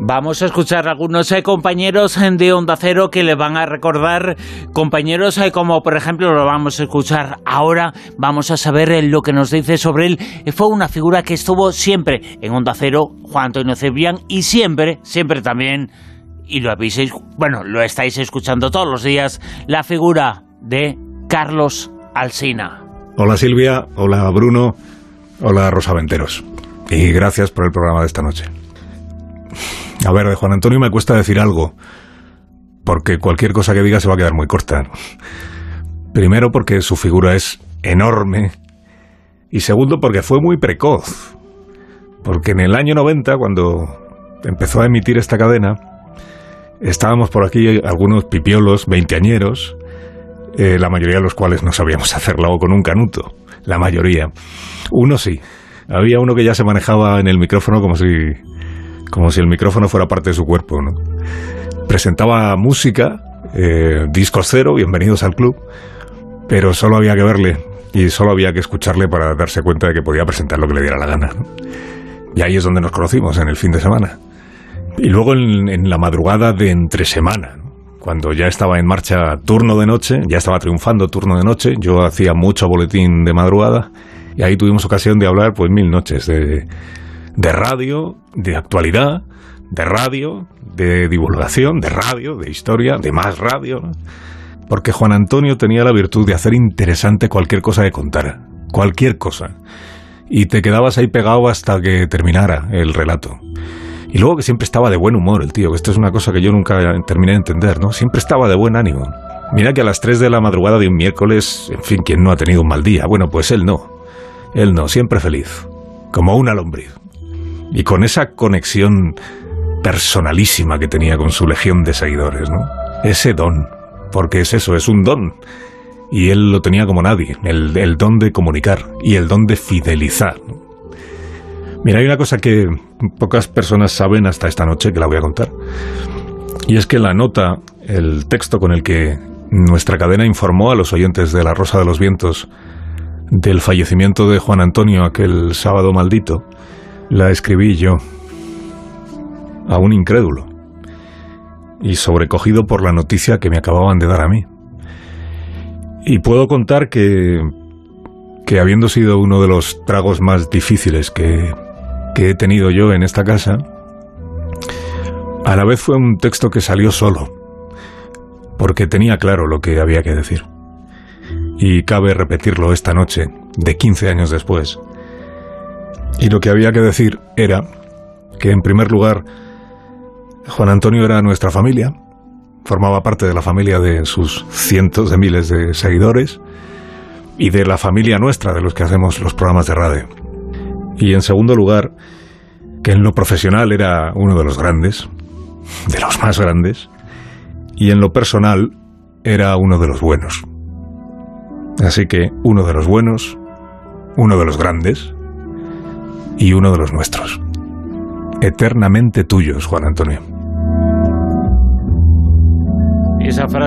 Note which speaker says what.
Speaker 1: Vamos a escuchar a algunos eh, compañeros de Onda Cero que le van a recordar, compañeros eh, como por ejemplo lo vamos a escuchar ahora, vamos a saber eh, lo que nos dice sobre él. Fue una figura que estuvo siempre en Onda Cero, Juan Antonio Cebrián, y siempre, siempre también, y lo habéis, bueno, lo estáis escuchando todos los días, la figura de Carlos Alsina.
Speaker 2: Hola Silvia, hola Bruno, hola Rosa Venteros, y gracias por el programa de esta noche. A ver, de Juan Antonio me cuesta decir algo, porque cualquier cosa que diga se va a quedar muy corta. Primero porque su figura es enorme y segundo porque fue muy precoz. Porque en el año 90, cuando empezó a emitir esta cadena, estábamos por aquí algunos pipiolos veinteañeros, eh, la mayoría de los cuales no sabíamos hacerlo con un canuto. La mayoría. Uno sí. Había uno que ya se manejaba en el micrófono como si como si el micrófono fuera parte de su cuerpo. ¿no? Presentaba música, eh, discos cero, bienvenidos al club, pero solo había que verle y solo había que escucharle para darse cuenta de que podía presentar lo que le diera la gana. Y ahí es donde nos conocimos, en el fin de semana. Y luego en, en la madrugada de entre semana, cuando ya estaba en marcha turno de noche, ya estaba triunfando turno de noche, yo hacía mucho boletín de madrugada y ahí tuvimos ocasión de hablar pues mil noches de de radio, de actualidad, de radio, de divulgación, de radio, de historia, de más radio. Porque Juan Antonio tenía la virtud de hacer interesante cualquier cosa que contara, cualquier cosa. Y te quedabas ahí pegado hasta que terminara el relato. Y luego que siempre estaba de buen humor el tío, que esto es una cosa que yo nunca terminé de entender, ¿no? Siempre estaba de buen ánimo. Mira que a las 3 de la madrugada de un miércoles, en fin, ¿quién no ha tenido un mal día? Bueno, pues él no. Él no, siempre feliz. Como una lombriz y con esa conexión personalísima que tenía con su legión de seguidores, ¿no? Ese don, porque es eso, es un don. Y él lo tenía como nadie, el, el don de comunicar y el don de fidelizar. Mira, hay una cosa que pocas personas saben hasta esta noche, que la voy a contar. Y es que la nota, el texto con el que nuestra cadena informó a los oyentes de La Rosa de los Vientos del fallecimiento de Juan Antonio aquel sábado maldito, la escribí yo, a un incrédulo, y sobrecogido por la noticia que me acababan de dar a mí. Y puedo contar que, que habiendo sido uno de los tragos más difíciles que, que he tenido yo en esta casa, a la vez fue un texto que salió solo, porque tenía claro lo que había que decir. Y cabe repetirlo esta noche, de 15 años después, y lo que había que decir era que, en primer lugar, Juan Antonio era nuestra familia, formaba parte de la familia de sus cientos de miles de seguidores y de la familia nuestra, de los que hacemos los programas de radio. Y en segundo lugar, que en lo profesional era uno de los grandes, de los más grandes, y en lo personal era uno de los buenos. Así que uno de los buenos, uno de los grandes, y uno de los nuestros. Eternamente tuyos, Juan Antonio.